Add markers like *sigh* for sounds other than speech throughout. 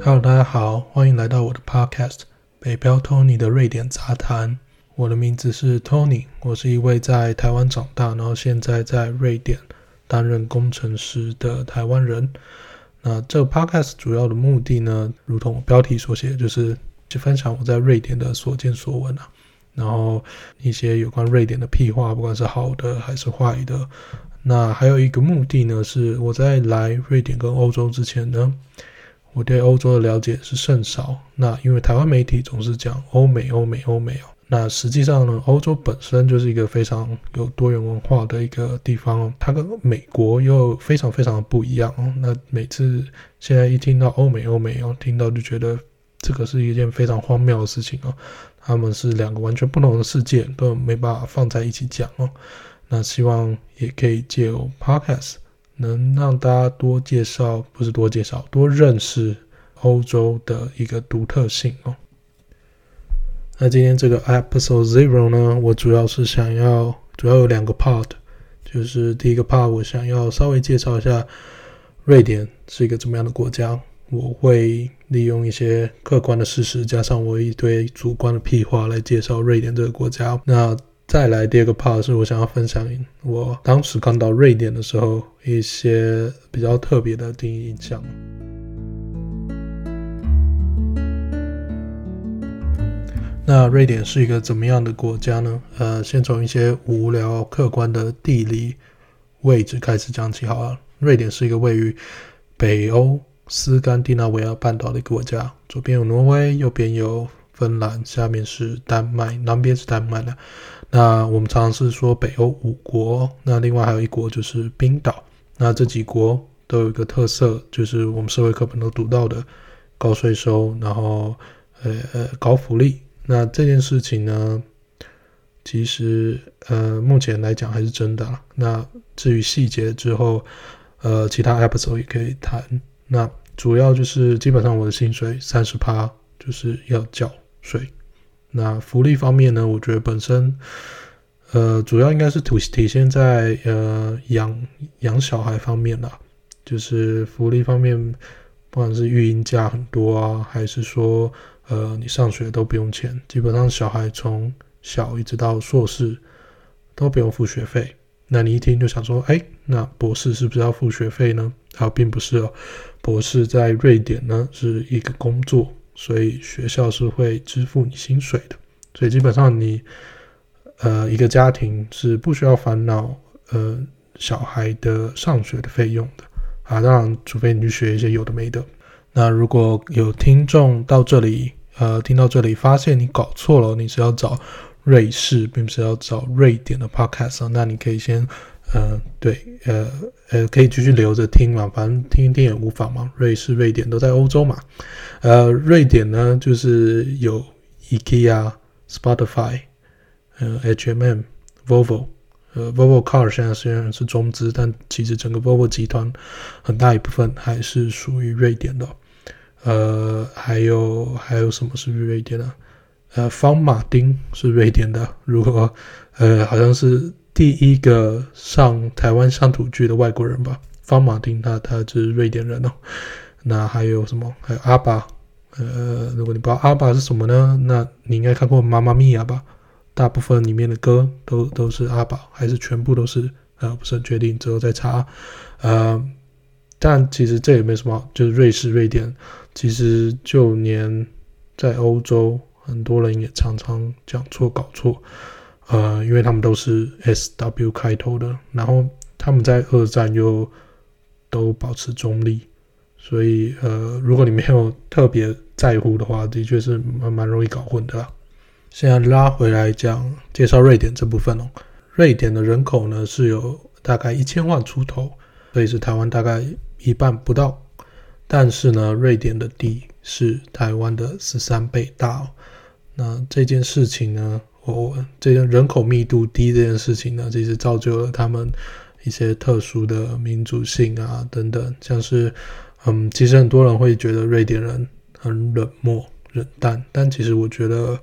Hello，大家好，欢迎来到我的 Podcast《北漂 Tony 的瑞典杂谈》。我的名字是 Tony，我是一位在台湾长大，然后现在在瑞典担任工程师的台湾人。那这个 Podcast 主要的目的呢，如同标题所写，就是去分享我在瑞典的所见所闻啊，然后一些有关瑞典的屁话，不管是好的还是坏的。那还有一个目的呢，是我在来瑞典跟欧洲之前呢。我对欧洲的了解是甚少。那因为台湾媒体总是讲欧美、欧美、欧美哦。那实际上呢，欧洲本身就是一个非常有多元文化的一个地方。它跟美国又非常非常的不一样哦。那每次现在一听到欧美、欧美哦，听到就觉得这个是一件非常荒谬的事情哦。他们是两个完全不同的世界，根本没办法放在一起讲哦。那希望也可以借由 Podcast。能让大家多介绍，不是多介绍，多认识欧洲的一个独特性哦。那今天这个 Episode Zero 呢，我主要是想要，主要有两个 part，就是第一个 part，我想要稍微介绍一下瑞典是一个怎么样的国家。我会利用一些客观的事实，加上我一堆主观的屁话来介绍瑞典这个国家。那再来第二个 part 是我想要分享我当时刚到瑞典的时候一些比较特别的第一印象。那瑞典是一个怎么样的国家呢？呃，先从一些无聊客观的地理位置开始讲起好了。瑞典是一个位于北欧斯堪的纳维亚半岛的一个国家，左边有挪威，右边有芬兰，下面是丹麦，南边是丹麦的。那我们常常是说北欧五国，那另外还有一国就是冰岛。那这几国都有一个特色，就是我们社会课本都读到的高税收，然后呃呃高福利。那这件事情呢，其实呃目前来讲还是真的。那至于细节之后，呃其他 episode 也可以谈。那主要就是基本上我的薪水三十趴就是要缴税。那福利方面呢，我觉得本身，呃，主要应该是体体现在呃养养小孩方面啦，就是福利方面，不管是育婴假很多啊，还是说呃你上学都不用钱，基本上小孩从小一直到硕士都不用付学费。那你一听就想说，哎，那博士是不是要付学费呢？它，并不是，博士在瑞典呢是一个工作。所以学校是会支付你薪水的，所以基本上你，呃，一个家庭是不需要烦恼呃小孩的上学的费用的啊。当然，除非你去学一些有的没的。那如果有听众到这里，呃，听到这里发现你搞错了，你是要找瑞士，并不是要找瑞典的 podcast，那你可以先。呃，对，呃，呃，可以继续留着听嘛，反正听一听也无妨嘛。瑞士、瑞典都在欧洲嘛。呃，瑞典呢，就是有 IKEA、Spotify、呃 HMM、Volvo，呃，Volvo Car 现在虽然是中资，但其实整个 Volvo 集团很大一部分还是属于瑞典的。呃，还有还有什么是瑞典的？呃，方马丁是瑞典的。如果呃，好像是。第一个上台湾上土剧的外国人吧，方马丁他，他他是瑞典人哦。那还有什么？还有阿爸。呃，如果你不知道阿爸是什么呢？那你应该看过《妈妈咪呀》吧？大部分里面的歌都都是阿爸，还是全部都是？呃，不是很确定，之后再查。呃，但其实这也没什么，就是瑞士、瑞典，其实就连在欧洲，很多人也常常讲错、搞错。呃，因为他们都是 S W 开头的，然后他们在二战又都保持中立，所以呃，如果你没有特别在乎的话，的确是蛮蛮容易搞混的啦。现在拉回来讲介绍瑞典这部分哦，瑞典的人口呢是有大概一千万出头，所以是台湾大概一半不到，但是呢，瑞典的地是台湾的十三倍大哦。那这件事情呢？哦，这个人口密度低这件事情呢，其实造就了他们一些特殊的民族性啊等等，像是，嗯，其实很多人会觉得瑞典人很冷漠、冷淡，但其实我觉得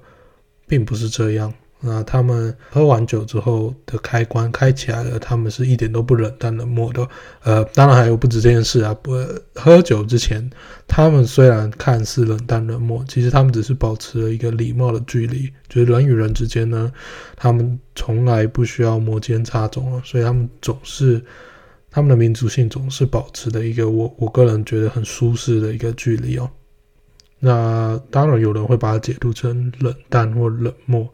并不是这样。那他们喝完酒之后的开关开起来了，他们是一点都不冷淡冷漠的。呃，当然还有不止这件事啊，不喝酒之前，他们虽然看似冷淡冷漠，其实他们只是保持了一个礼貌的距离。就是人与人之间呢，他们从来不需要摩肩擦踵啊，所以他们总是他们的民族性总是保持的一个我我个人觉得很舒适的一个距离哦。那当然有人会把它解读成冷淡或冷漠。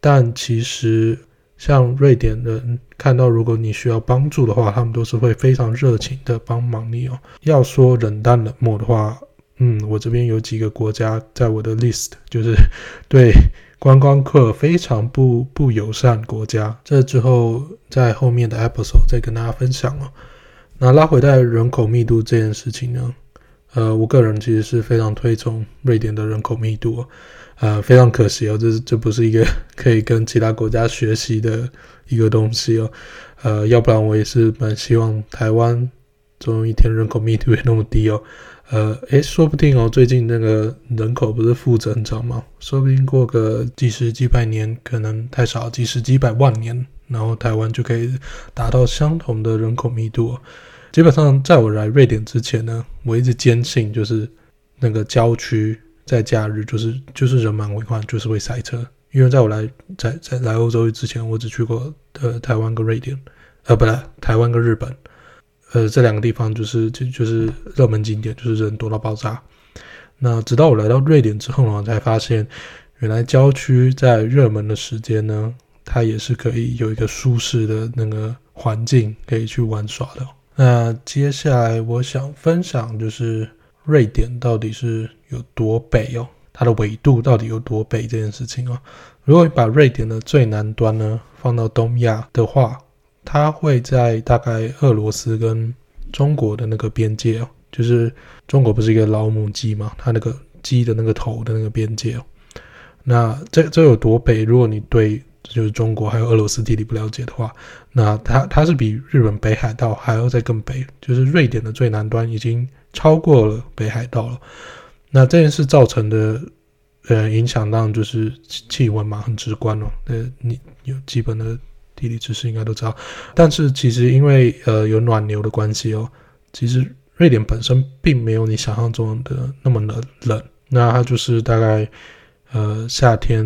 但其实，像瑞典人看到如果你需要帮助的话，他们都是会非常热情的帮忙你哦。要说冷淡冷漠的话，嗯，我这边有几个国家在我的 list，就是 *laughs* 对观光客非常不不友善国家。这之后在后面的 episode 再跟大家分享哦。那拉回到人口密度这件事情呢，呃，我个人其实是非常推崇瑞典的人口密度哦。呃，非常可惜哦，这这不是一个 *laughs* 可以跟其他国家学习的一个东西哦。呃，要不然我也是蛮希望台湾总有一天人口密度也那么低哦。呃，诶，说不定哦，最近那个人口不是负增长吗？说不定过个几十几百年，可能太少，几十几百万年，然后台湾就可以达到相同的人口密度。基本上，在我来瑞典之前呢，我一直坚信就是那个郊区。在假日就是就是人满为患，就是会塞车。因为在我来在在来欧洲之前，我只去过呃台湾跟瑞典，呃不对，台湾跟日本，呃这两个地方就是就就是热门景点，就是人多到爆炸。那直到我来到瑞典之后呢，才发现原来郊区在热门的时间呢，它也是可以有一个舒适的那个环境可以去玩耍的。那接下来我想分享就是。瑞典到底是有多北哦？它的纬度到底有多北这件事情哦？如果你把瑞典的最南端呢放到东亚的话，它会在大概俄罗斯跟中国的那个边界哦，就是中国不是一个老母鸡嘛？它那个鸡的那个头的那个边界哦。那这这有多北？如果你对就是中国还有俄罗斯地理不了解的话，那它它是比日本北海道还要再更北，就是瑞典的最南端已经。超过了北海道了，那这件事造成的呃影响，当然就是气温嘛，很直观哦。呃，你有基本的地理知识应该都知道。但是其实因为呃有暖流的关系哦，其实瑞典本身并没有你想象中的那么冷冷。那它就是大概呃夏天，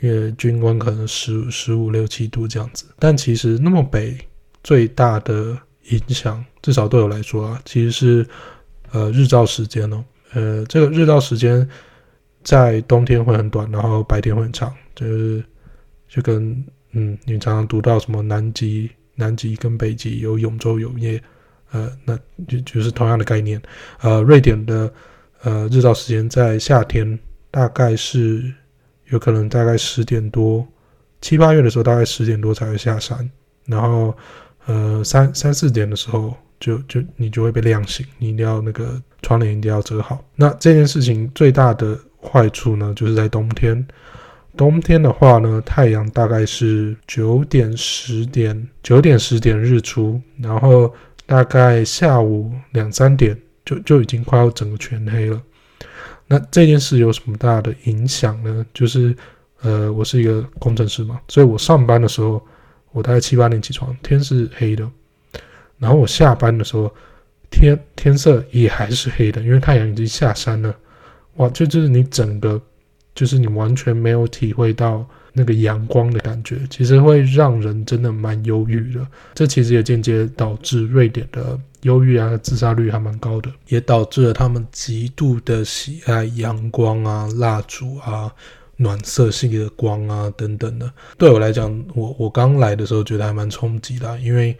因为均温可能十十五六七度这样子。但其实那么北最大的影响，至少对我来说啊，其实是。呃，日照时间哦，呃，这个日照时间在冬天会很短，然后白天会很长，就是就跟嗯，你常常读到什么南极、南极跟北极有永昼永夜，呃，那就就是同样的概念。呃，瑞典的呃日照时间在夏天大概是有可能大概十点多，七八月的时候大概十点多才会下山，然后呃三三四点的时候。就就你就会被亮醒，你一定要那个窗帘一定要遮好。那这件事情最大的坏处呢，就是在冬天。冬天的话呢，太阳大概是九点十点，九点十点日出，然后大概下午两三点就就已经快要整个全黑了。那这件事有什么大的影响呢？就是呃，我是一个工程师嘛，所以我上班的时候，我大概七八点起床，天是黑的。然后我下班的时候，天天色也还是黑的，因为太阳已经下山了。哇，就就是你整个，就是你完全没有体会到那个阳光的感觉，其实会让人真的蛮忧郁的。这其实也间接导致瑞典的忧郁啊、自杀率还蛮高的，也导致了他们极度的喜爱阳光啊、蜡烛啊、暖色系的光啊等等的。对我来讲，我我刚来的时候觉得还蛮冲击的，因为。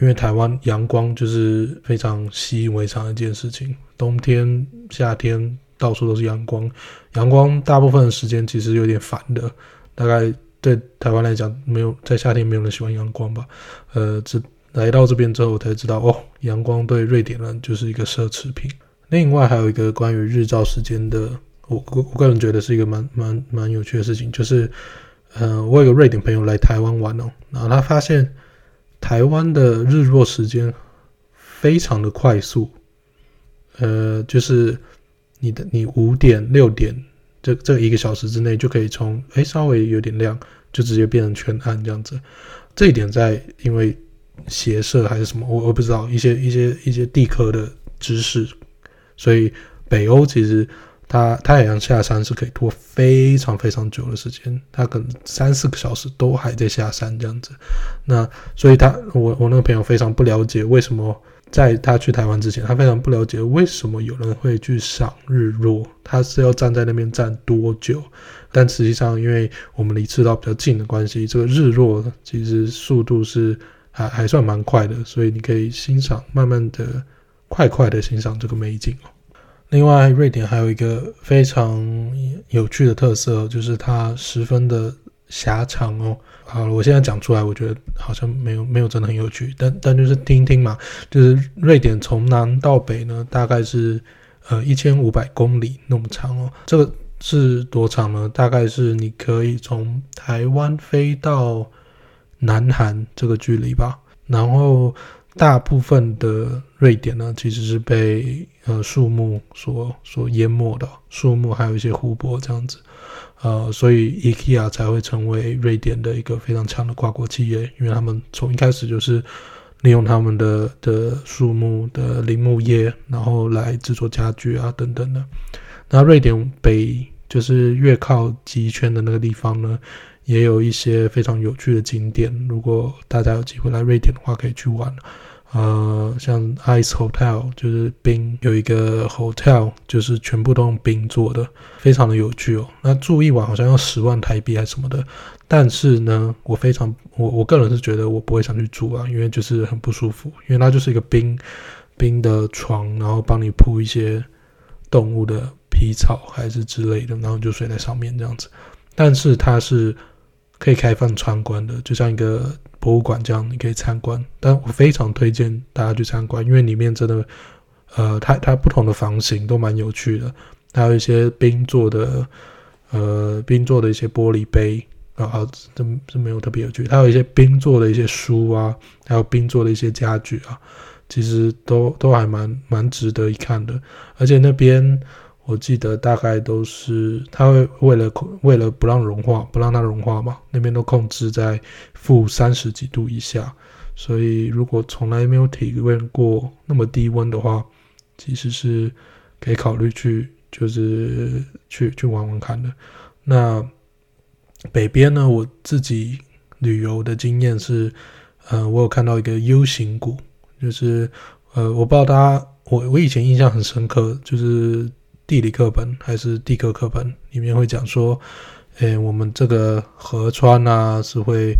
因为台湾阳光就是非常习以为常的一件事情，冬天、夏天到处都是阳光，阳光大部分的时间其实有点烦的。大概对台湾来讲，没有在夏天没有人喜欢阳光吧？*laughs* 呃，这来到这边之后我才知道，哦，阳光对瑞典人就是一个奢侈品。另外还有一个关于日照时间的，我我我个人觉得是一个蛮蛮蛮有趣的事情，就是，呃，我有个瑞典朋友来台湾玩哦，然后他发现。台湾的日落时间非常的快速，呃，就是你的你五点六点这这一个小时之内就可以从哎稍微有点亮，就直接变成全暗这样子。这一点在因为斜射还是什么，我我不知道一些一些一些地科的知识，所以北欧其实它太阳下山是可以拖非常非常久的时间，它可能三四个小时都还在下山这样子。那所以他我我那个朋友非常不了解为什么。在他去台湾之前，他非常不了解为什么有人会去赏日落，他是要站在那边站多久？但实际上，因为我们离赤道比较近的关系，这个日落其实速度是还还算蛮快的，所以你可以欣赏，慢慢的、快快的欣赏这个美景哦。另外，瑞典还有一个非常有趣的特色，就是它十分的狭长哦。好了，我现在讲出来，我觉得好像没有没有真的很有趣，但但就是听听嘛，就是瑞典从南到北呢，大概是呃一千五百公里那么长哦。这个是多长呢？大概是你可以从台湾飞到南韩这个距离吧。然后大部分的瑞典呢，其实是被呃树木所所淹没的，树木还有一些湖泊这样子。呃，所以 IKEA 才会成为瑞典的一个非常强的跨国企业，因为他们从一开始就是利用他们的的树木的林木业，然后来制作家具啊等等的。那瑞典北就是越靠极圈的那个地方呢，也有一些非常有趣的景点，如果大家有机会来瑞典的话，可以去玩。呃，像 Ice Hotel 就是冰，有一个 hotel 就是全部都用冰做的，非常的有趣哦。那住一晚好像要十万台币还是什么的，但是呢，我非常我我个人是觉得我不会想去住啊，因为就是很不舒服，因为它就是一个冰冰的床，然后帮你铺一些动物的皮草还是之类的，然后就睡在上面这样子。但是它是可以开放参观的，就像一个。博物馆这样你可以参观，但我非常推荐大家去参观，因为里面真的，呃，它它不同的房型都蛮有趣的，还有一些冰做的，呃，冰做的一些玻璃杯啊，这这没有特别有趣，它有一些冰做的一些书啊，还有冰做的一些家具啊，其实都都还蛮蛮值得一看的，而且那边。我记得大概都是，它会为了为了不让融化，不让它融化嘛，那边都控制在负三十几度以下，所以如果从来没有体验过那么低温的话，其实是可以考虑去，就是去去玩玩看的。那北边呢，我自己旅游的经验是，呃，我有看到一个 U 型谷，就是呃，我不知道大家，我我以前印象很深刻，就是。地理课本还是地科课本里面会讲说，诶，我们这个河川啊是会，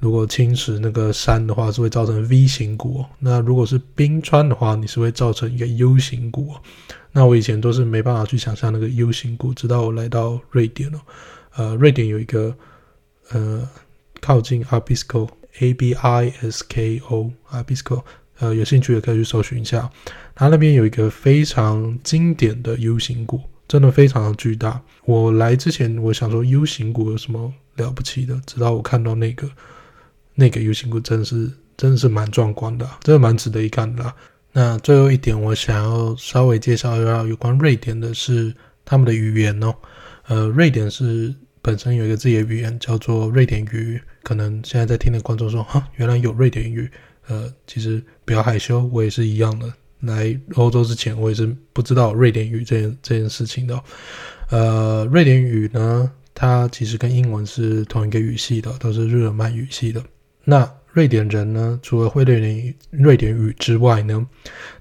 如果侵蚀那个山的话，是会造成 V 型谷。那如果是冰川的话，你是会造成一个 U 型谷。那我以前都是没办法去想象那个 U 型谷，直到我来到瑞典了。呃，瑞典有一个呃靠近 Abisko，A B I S K O，Abisko。呃，有兴趣也可以去搜寻一下，它那边有一个非常经典的 U 型谷，真的非常的巨大。我来之前，我想说 U 型谷有什么了不起的，直到我看到那个那个 U 型谷，真的是真的是蛮壮观的，真的蛮值得一看的。那最后一点，我想要稍微介绍一下有关瑞典的是他们的语言哦。呃，瑞典是本身有一个自己的语言叫做瑞典语，可能现在在听的观众说，哈，原来有瑞典语。呃，其实不要害羞，我也是一样的。来欧洲之前，我也是不知道瑞典语这件这件事情的。呃，瑞典语呢，它其实跟英文是同一个语系的，都是日耳曼语系的。那瑞典人呢，除了会瑞典、瑞典语之外呢，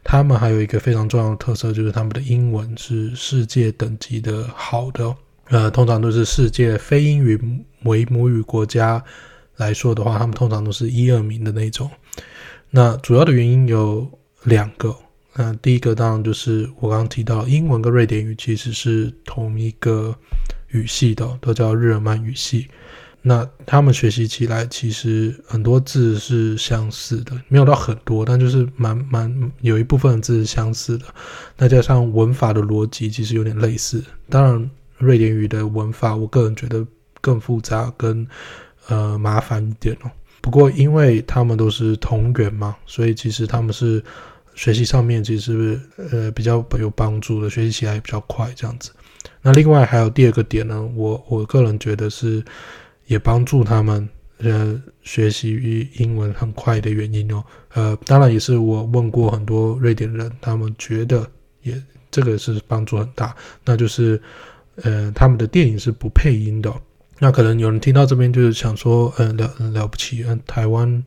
他们还有一个非常重要的特色，就是他们的英文是世界等级的好的。呃，通常都是世界非英语为母语国家来说的话，他们通常都是一二名的那种。那主要的原因有两个。那第一个当然就是我刚刚提到，英文跟瑞典语其实是同一个语系的，都叫日耳曼语系。那他们学习起来其实很多字是相似的，没有到很多，但就是蛮蛮有一部分字是相似的。那加上文法的逻辑其实有点类似。当然，瑞典语的文法我个人觉得更复杂，跟呃麻烦一点哦。不过，因为他们都是同源嘛，所以其实他们是学习上面其实呃比较有帮助的，学习起来也比较快这样子。那另外还有第二个点呢，我我个人觉得是也帮助他们呃学习英文很快的原因哦。呃，当然也是我问过很多瑞典人，他们觉得也这个是帮助很大，那就是呃他们的电影是不配音的。那可能有人听到这边就是想说，嗯、呃，了了不起，嗯，台湾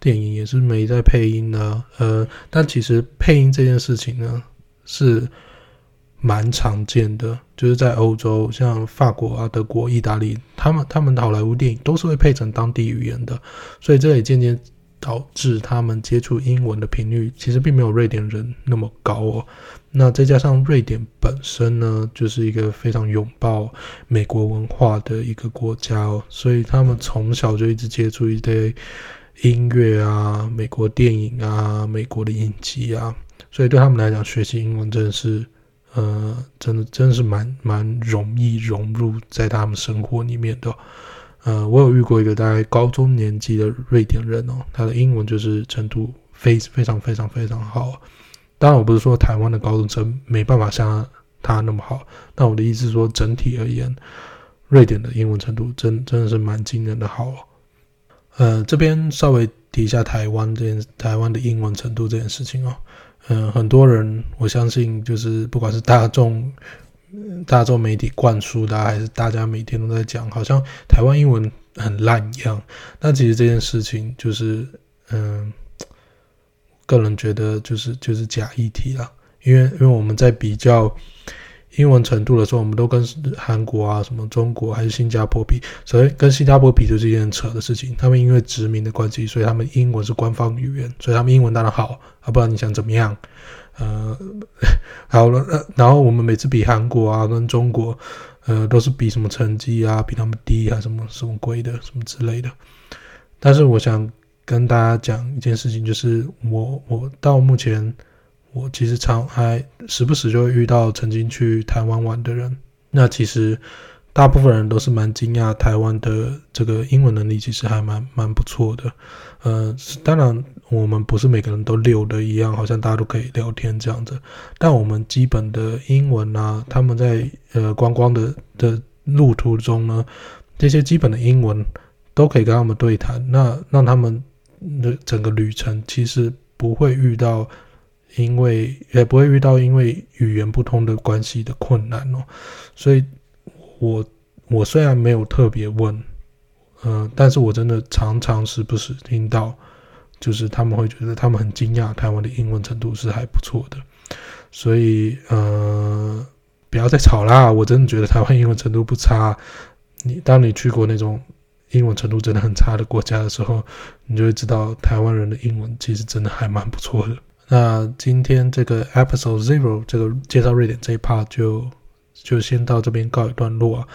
电影也是没在配音呢、呃，但其实配音这件事情呢是蛮常见的，就是在欧洲，像法国啊、德国、意大利，他们他们的好莱坞电影都是会配成当地语言的，所以这也渐渐导致他们接触英文的频率其实并没有瑞典人那么高哦。那再加上瑞典本身呢，就是一个非常拥抱美国文化的一个国家哦，所以他们从小就一直接触一堆音乐啊、美国电影啊、美国的影集啊，所以对他们来讲，学习英文真的是，呃，真的真的是蛮蛮容易融入在他们生活里面的。呃，我有遇过一个大概高中年纪的瑞典人哦，他的英文就是程度非非常非常非常好。当然，我不是说台湾的高中生没办法像他那么好，但我的意思是说，整体而言，瑞典的英文程度真真的是蛮惊人的好。呃，这边稍微提一下台湾这件台湾的英文程度这件事情哦。嗯、很多人我相信就是不管是大众。大众媒体灌输的，还是大家每天都在讲，好像台湾英文很烂一样。那其实这件事情就是，嗯，个人觉得就是就是假议题啦。因为因为我们在比较英文程度的时候，我们都跟韩国啊、什么中国还是新加坡比，所以跟新加坡比就是一件扯的事情。他们因为殖民的关系，所以他们英文是官方语言，所以他们英文当然好啊，不然你想怎么样？呃，*laughs* 好了，呃，然后我们每次比韩国啊跟中国，呃，都是比什么成绩啊，比他们低啊，什么什么鬼的，什么之类的。但是我想跟大家讲一件事情，就是我我到目前，我其实常还时不时就会遇到曾经去台湾玩的人，那其实。大部分人都是蛮惊讶，台湾的这个英文能力其实还蛮蛮不错的。呃，当然我们不是每个人都溜的一样，好像大家都可以聊天这样子。但我们基本的英文啊，他们在呃观光的的路途中呢，这些基本的英文都可以跟他们对谈，那让他们的整个旅程其实不会遇到因为也不会遇到因为语言不通的关系的困难哦，所以。我我虽然没有特别问，嗯、呃，但是我真的常常时不时听到，就是他们会觉得他们很惊讶，台湾的英文程度是还不错的，所以呃，不要再吵啦，我真的觉得台湾英文程度不差。你当你去过那种英文程度真的很差的国家的时候，你就会知道台湾人的英文其实真的还蛮不错的。那今天这个 episode zero 这个介绍瑞典这一 part 就。就先到这边告一段落啊，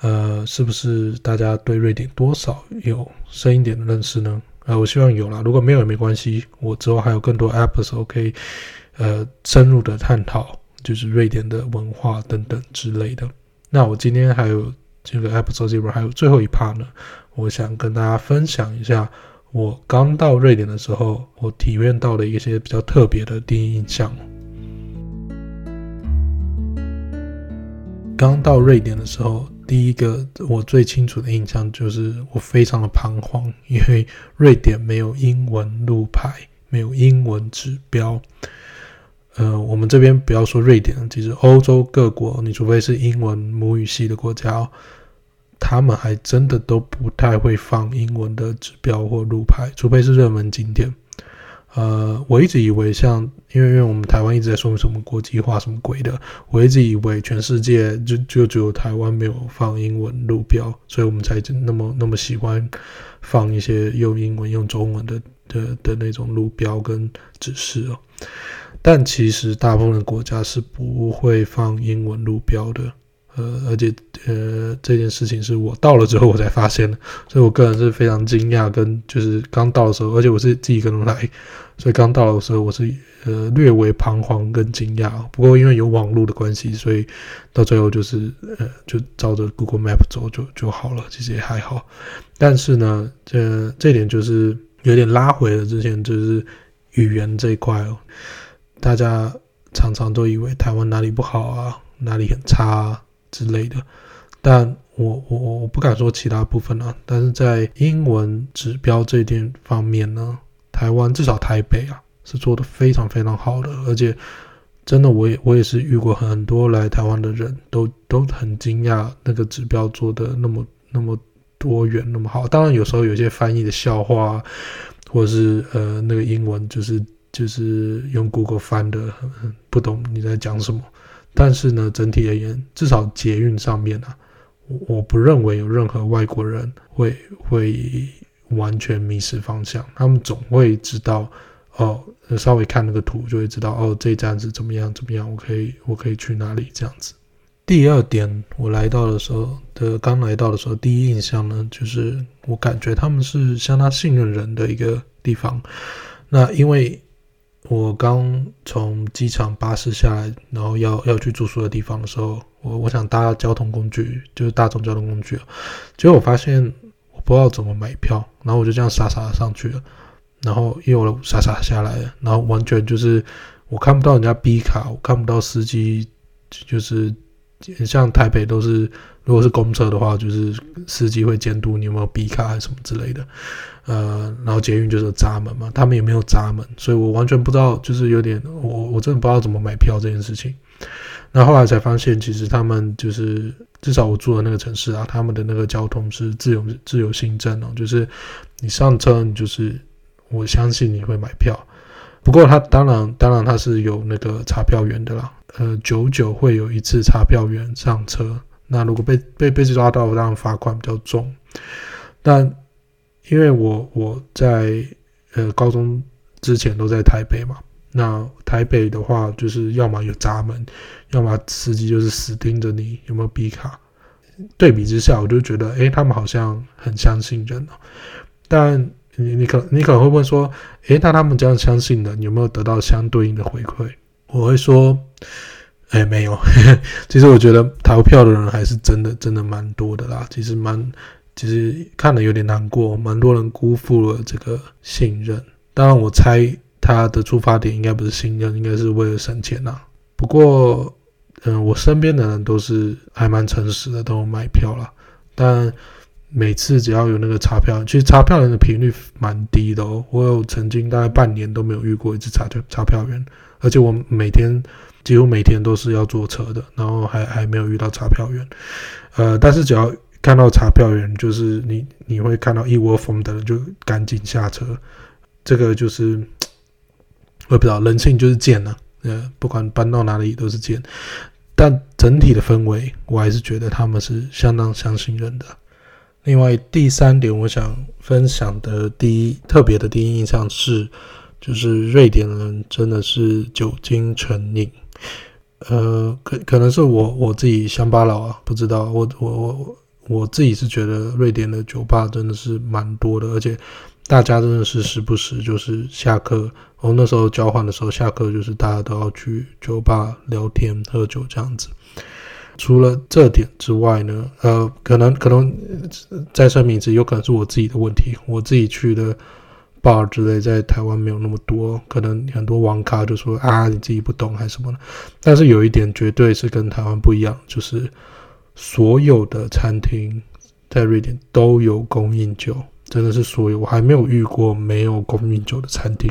呃，是不是大家对瑞典多少有深一点的认识呢？呃，我希望有啦，如果没有也没关系，我之后还有更多 episode 可以呃深入的探讨，就是瑞典的文化等等之类的。那我今天还有这个 Episode Zero 还有最后一 part 呢，我想跟大家分享一下我刚到瑞典的时候，我体验到的一些比较特别的第一印象。刚到瑞典的时候，第一个我最清楚的印象就是我非常的彷徨，因为瑞典没有英文路牌，没有英文指标。呃，我们这边不要说瑞典，其实欧洲各国，你除非是英文母语系的国家，他们还真的都不太会放英文的指标或路牌，除非是热门景点。呃，我一直以为像，因为因为我们台湾一直在说什么国际化什么鬼的，我一直以为全世界就就只有台湾没有放英文路标，所以我们才那么那么喜欢放一些用英文用中文的的的那种路标跟指示哦。但其实大部分的国家是不会放英文路标的。呃，而且呃，这件事情是我到了之后我才发现的，所以我个人是非常惊讶，跟就是刚到的时候，而且我是自己一个人来，所以刚到的时候我是呃略微彷徨跟惊讶。不过因为有网络的关系，所以到最后就是呃就照着 Google Map 走就就好了，其实也还好。但是呢，这这点就是有点拉回了之前就是语言这一块哦，大家常常都以为台湾哪里不好啊，哪里很差啊。之类的，但我我我我不敢说其他部分啊，但是在英文指标这一点方面呢，台湾至少台北啊是做得非常非常好的，而且真的我也我也是遇过很多来台湾的人都都很惊讶那个指标做得那么那么多元那么好。当然有时候有些翻译的笑话，或者是呃那个英文就是就是用 Google 翻的不懂你在讲什么，但是呢整体而言，至少捷运上面啊。我不认为有任何外国人会会完全迷失方向，他们总会知道哦，稍微看那个图就会知道哦，这站是怎么样怎么样，我可以我可以去哪里这样子。第二点，我来到的时候的刚来到的时候，第一印象呢，就是我感觉他们是相当信任人的一个地方。那因为。我刚从机场巴士下来，然后要要去住宿的地方的时候，我我想搭交通工具，就是大众交通工具，结果我发现我不知道怎么买票，然后我就这样傻傻的上去了，然后又傻傻下来了，然后完全就是我看不到人家 B 卡，我看不到司机，就是像台北都是。如果是公车的话，就是司机会监督你有没有 B 卡还是什么之类的，呃，然后捷运就是闸门嘛，他们也没有闸门，所以我完全不知道，就是有点我我真的不知道怎么买票这件事情。那后来才发现，其实他们就是至少我住的那个城市啊，他们的那个交通是自由自由行政哦，就是你上车，你就是我相信你会买票。不过他当然当然他是有那个查票员的啦，呃，久久会有一次查票员上车。那如果被被被抓到，当然罚款比较重。但因为我我在呃高中之前都在台北嘛，那台北的话就是要么有闸门，要么司机就是死盯着你有没有 B 卡。对比之下，我就觉得，哎，他们好像很相信人哦。但你你可你可能会问说，哎，那他们这样相信的，你有没有得到相对应的回馈？我会说。哎，没有。*laughs* 其实我觉得逃票的人还是真的，真的蛮多的啦。其实蛮，其实看了有点难过，蛮多人辜负了这个信任。当然，我猜他的出发点应该不是信任，应该是为了省钱呐。不过，嗯、我身边的人都是还蛮诚实的，都买票了。但每次只要有那个查票，其实查票人的频率蛮低的哦。我有曾经大概半年都没有遇过一次查票查票员，而且我每天。几乎每天都是要坐车的，然后还还没有遇到查票员，呃，但是只要看到查票员，就是你你会看到一窝蜂的就赶紧下车，这个就是我也不知道人性就是贱呐，呃，不管搬到哪里都是贱，但整体的氛围我还是觉得他们是相当相信人的。另外第三点，我想分享的第一特别的第一印象是，就是瑞典人真的是酒精成瘾。呃，可可能是我我自己乡巴佬啊，不知道。我我我我自己是觉得瑞典的酒吧真的是蛮多的，而且大家真的是时不时就是下课，我那时候交换的时候下课就是大家都要去酒吧聊天喝酒这样子。除了这点之外呢，呃，可能可能再声明一次，有可能是我自己的问题，我自己去的。Bar 之类在台湾没有那么多，可能很多网咖就说啊，你自己不懂还是什么的。但是有一点绝对是跟台湾不一样，就是所有的餐厅在瑞典都有供应酒，真的是所有，我还没有遇过没有供应酒的餐厅。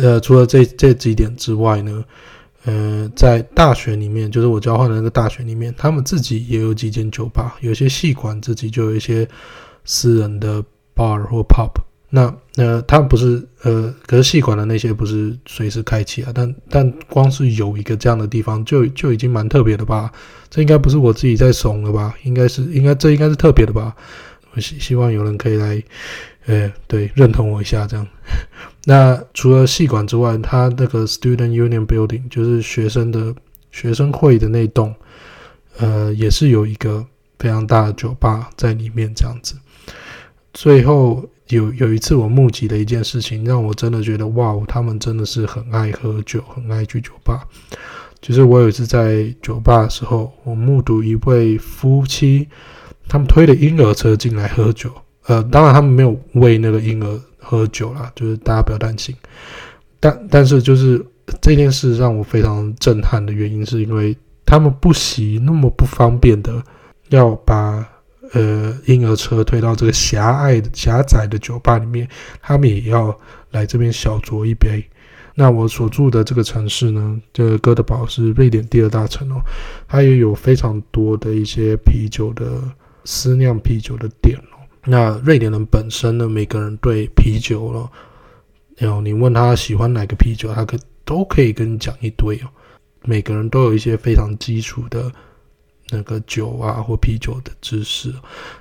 呃，除了这这几点之外呢，呃，在大学里面，就是我交换的那个大学里面，他们自己也有几间酒吧，有些系馆自己就有一些私人的 bar 或 pub。那呃，他不是呃，可是系馆的那些不是随时开启啊，但但光是有一个这样的地方就就已经蛮特别的吧？这应该不是我自己在怂了吧？应该是应该这应该是特别的吧？我希希望有人可以来，呃，对，认同我一下这样。*laughs* 那除了系馆之外，他那个 Student Union Building 就是学生的学生会的那栋，呃，也是有一个非常大的酒吧在里面这样子。最后。有有一次，我目击的一件事情，让我真的觉得哇，他们真的是很爱喝酒，很爱去酒吧。就是我有一次在酒吧的时候，我目睹一位夫妻，他们推着婴儿车进来喝酒。呃，当然他们没有喂那个婴儿喝酒啦，就是大家不要担心。但但是就是这件事让我非常震撼的原因，是因为他们不惜那么不方便的要把呃婴儿车推到这个狭隘的狭窄的酒吧里面，他们也要来这边小酌一杯。那我所住的这个城市呢，这个哥德堡是瑞典第二大城哦，它也有非常多的一些啤酒的私酿啤酒的店哦。那瑞典人本身呢，每个人对啤酒哦，然后你问他喜欢哪个啤酒，他可都可以跟你讲一堆哦。每个人都有一些非常基础的。那个酒啊或啤酒的知识，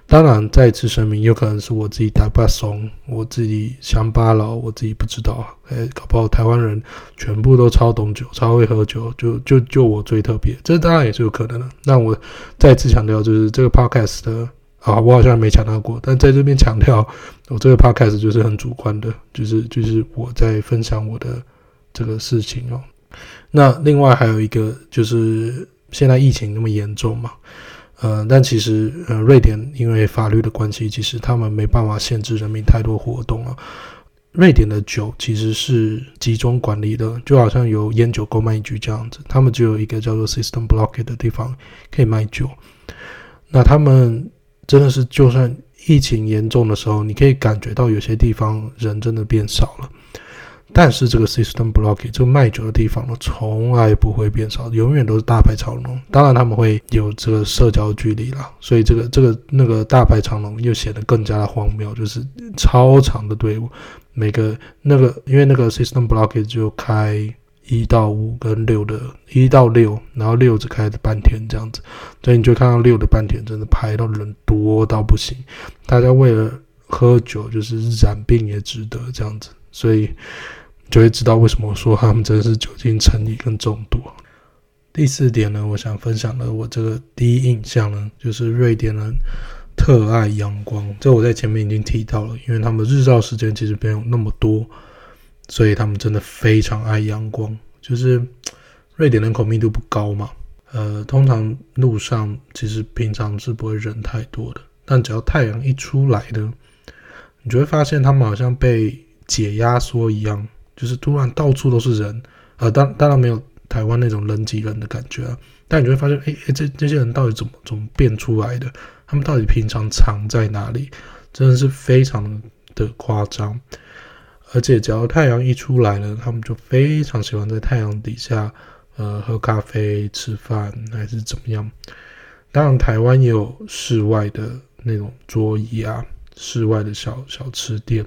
当然再次声明，有可能是我自己太不怂，我自己乡巴佬，我自己不知道。哎，搞不好台湾人全部都超懂酒，超会喝酒，就就就我最特别，这当然也是有可能的。那我再次强调，就是这个 podcast 的啊，我好像没强调过，但在这边强调，我这个 podcast 就是很主观的，就是就是我在分享我的这个事情哦。那另外还有一个就是。现在疫情那么严重嘛，呃，但其实呃，瑞典因为法律的关系，其实他们没办法限制人民太多活动啊。瑞典的酒其实是集中管理的，就好像有烟酒购买局这样子，他们只有一个叫做 Systembolaget 的地方可以卖酒。那他们真的是，就算疫情严重的时候，你可以感觉到有些地方人真的变少了。但是这个 Systembolaget 这个卖酒的地方呢，从来不会变少，永远都是大排长龙。当然他们会有这个社交距离啦，所以这个这个那个大排长龙又显得更加的荒谬，就是超长的队伍。每个那个因为那个 Systembolaget 就开一到五跟六的，一到六，然后六只开的半天这样子，所以你就看到六的半天真的排到人多到不行，大家为了喝酒就是染病也值得这样子，所以。就会知道为什么我说他们真的是酒精成瘾跟中毒。第四点呢，我想分享的我这个第一印象呢，就是瑞典人特爱阳光。这我在前面已经提到了，因为他们日照时间其实没有那么多，所以他们真的非常爱阳光。就是瑞典人口密度不高嘛，呃，通常路上其实平常是不会人太多的，但只要太阳一出来呢，你就会发现他们好像被解压缩一样。就是突然到处都是人，呃，当当然没有台湾那种人挤人的感觉啊，但你就会发现，哎哎，这这些人到底怎么怎么变出来的？他们到底平常藏在哪里？真的是非常的夸张。而且只要太阳一出来了，他们就非常喜欢在太阳底下，呃，喝咖啡、吃饭还是怎么样。当然，台湾也有室外的那种桌椅啊，室外的小小吃店。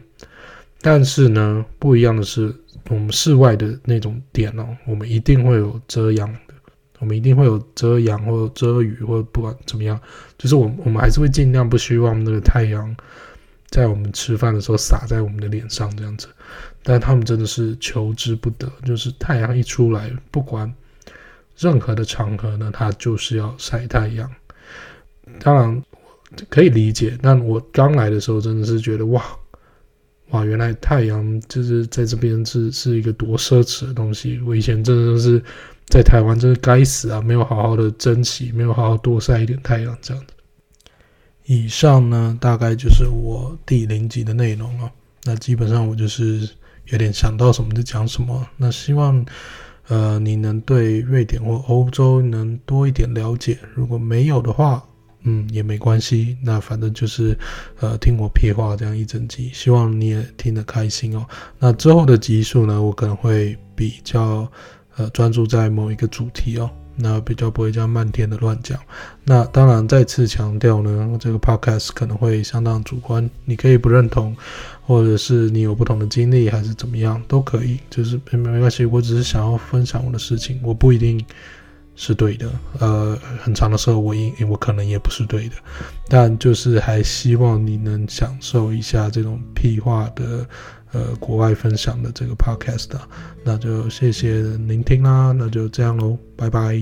但是呢，不一样的是，我们室外的那种点哦，我们一定会有遮阳的，我们一定会有遮阳或者遮雨或者不管怎么样，就是我我们还是会尽量不希望那个太阳在我们吃饭的时候洒在我们的脸上这样子。但他们真的是求之不得，就是太阳一出来，不管任何的场合呢，他就是要晒太阳。当然可以理解，但我刚来的时候真的是觉得哇。哇，原来太阳就是在这边是是一个多奢侈的东西。我以前真的是在台湾，真是该死啊，没有好好的珍惜，没有好好多晒一点太阳这样子。以上呢，大概就是我第零集的内容了。那基本上我就是有点想到什么就讲什么。那希望呃你能对瑞典或欧洲能多一点了解。如果没有的话，嗯，也没关系，那反正就是，呃，听我屁话这样一整集，希望你也听得开心哦。那之后的集数呢，我可能会比较，呃，专注在某一个主题哦，那比较不会这样漫天的乱讲。那当然再次强调呢，这个 podcast 可能会相当主观，你可以不认同，或者是你有不同的经历，还是怎么样都可以，就是没没关系，我只是想要分享我的事情，我不一定。是对的，呃，很长的时候我应我可能也不是对的，但就是还希望你能享受一下这种屁话的，呃，国外分享的这个 podcast，那就谢谢聆听啦，那就这样喽，拜拜。